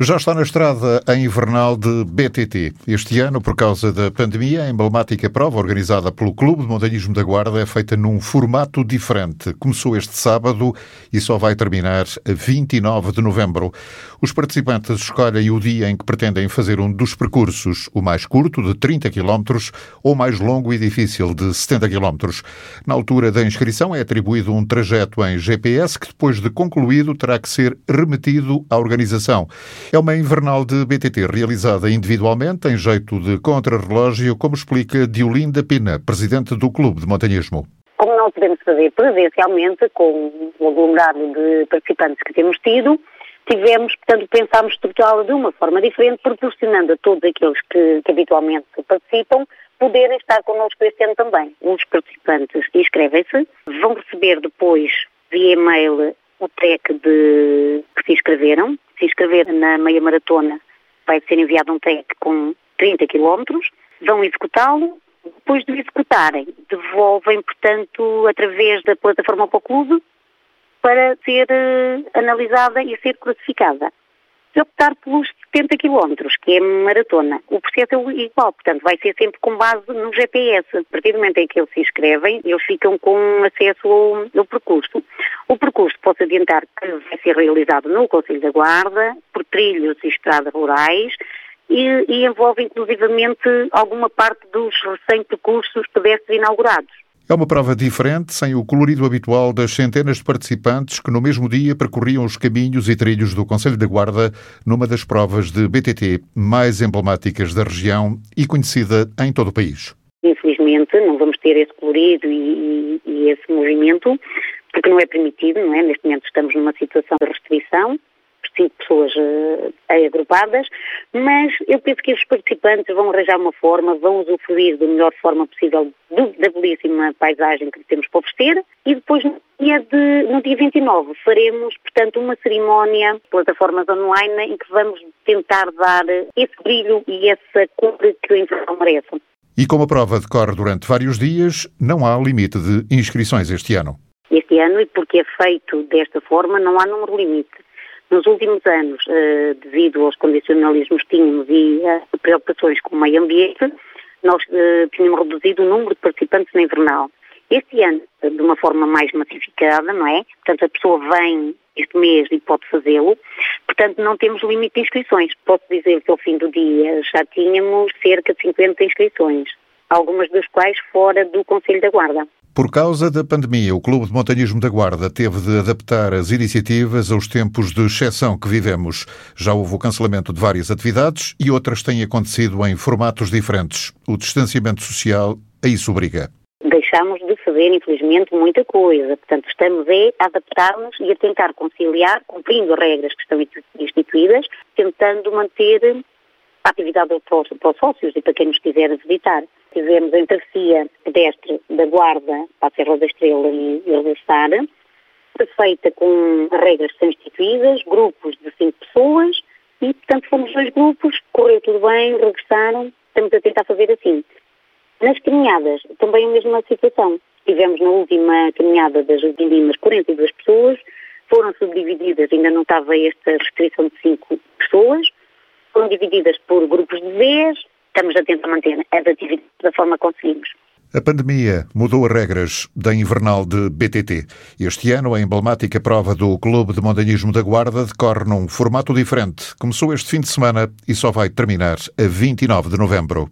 Já está na estrada a invernal de BTT. Este ano, por causa da pandemia, a emblemática prova organizada pelo Clube de Montanhismo da Guarda é feita num formato diferente. Começou este sábado e só vai terminar a 29 de novembro. Os participantes escolhem o dia em que pretendem fazer um dos percursos, o mais curto, de 30 km, ou mais longo e difícil, de 70 km. Na altura da inscrição é atribuído um trajeto em GPS que, depois de concluído, terá que ser remetido à organização. É uma invernal de BTT realizada individualmente, em jeito de contrarrelógio, como explica Diolinda Pina, presidente do Clube de Montanhismo. Como não podemos fazer presencialmente, com o aglomerado de participantes que temos tido, tivemos, portanto, pensámos estruturá-la de uma forma diferente, proporcionando a todos aqueles que, que habitualmente participam poderem estar connosco este ano também. Os participantes inscrevem-se, vão receber depois via e-mail o TEC de que se inscreveram. Se inscrever na meia maratona, vai ser enviado um TEC com 30 km, vão executá-lo. Depois de executarem, devolvem, portanto, através da plataforma para o clube, para ser uh, analisada e ser classificada se optar pelos 70 km, que é maratona. O processo é igual, portanto, vai ser sempre com base no GPS. A partir do momento em que eles se inscrevem, eles ficam com acesso ao, ao percurso. O percurso posso adiantar que vai ser realizado no Conselho da Guarda, por trilhos e estradas rurais, e, e envolve inclusivamente alguma parte dos recém-percursos pedestres inaugurados. É uma prova diferente, sem o colorido habitual das centenas de participantes que no mesmo dia percorriam os caminhos e trilhos do Conselho da Guarda numa das provas de BTT mais emblemáticas da região e conhecida em todo o país. Infelizmente não vamos ter esse colorido e, e, e esse movimento porque não é permitido, não é? Neste momento estamos numa situação de restrição cinco pessoas uh, agrupadas, mas eu penso que os participantes vão arranjar uma forma, vão usufruir da melhor forma possível do, da belíssima paisagem que temos para oferecer e depois no dia, de, no dia 29 faremos, portanto, uma cerimónia, plataformas online, em que vamos tentar dar esse brilho e essa cor que o inverno merece. E como a prova decorre durante vários dias, não há limite de inscrições este ano. Ano, e porque é feito desta forma, não há número limite. Nos últimos anos, eh, devido aos condicionalismos que tínhamos e a preocupações com o meio ambiente, nós eh, tínhamos reduzido o número de participantes na invernal. Este ano, de uma forma mais massificada, não é? Portanto, a pessoa vem este mês e pode fazê-lo. Portanto, não temos limite de inscrições. Posso dizer que ao fim do dia já tínhamos cerca de 50 inscrições, algumas das quais fora do Conselho da Guarda. Por causa da pandemia, o Clube de Montanhismo da Guarda teve de adaptar as iniciativas aos tempos de exceção que vivemos. Já houve o cancelamento de várias atividades e outras têm acontecido em formatos diferentes. O distanciamento social a isso obriga. Deixamos de fazer, infelizmente, muita coisa. Portanto, estamos a adaptar-nos e a tentar conciliar, cumprindo as regras que estão instituídas, tentando manter atividade para os, sócios e para quem nos quiser visitar. Tivemos a travessia pedestre da Guarda para a Serra da Estrela e Ilversar, feita com regras que são instituídas, grupos de cinco pessoas, e, portanto, fomos dois grupos, correu tudo bem, regressaram, estamos a tentar fazer assim. Nas caminhadas, também a mesma situação. Tivemos na última caminhada das Vindimas 42 pessoas, foram subdivididas, ainda não estava esta restrição de cinco pessoas, foram divididas por grupos de 10, estamos a tentar manter as atividades da forma que conseguimos. A pandemia mudou as regras da invernal de BTT. Este ano, a emblemática prova do Clube de Montanhismo da Guarda decorre num formato diferente. Começou este fim de semana e só vai terminar a 29 de novembro.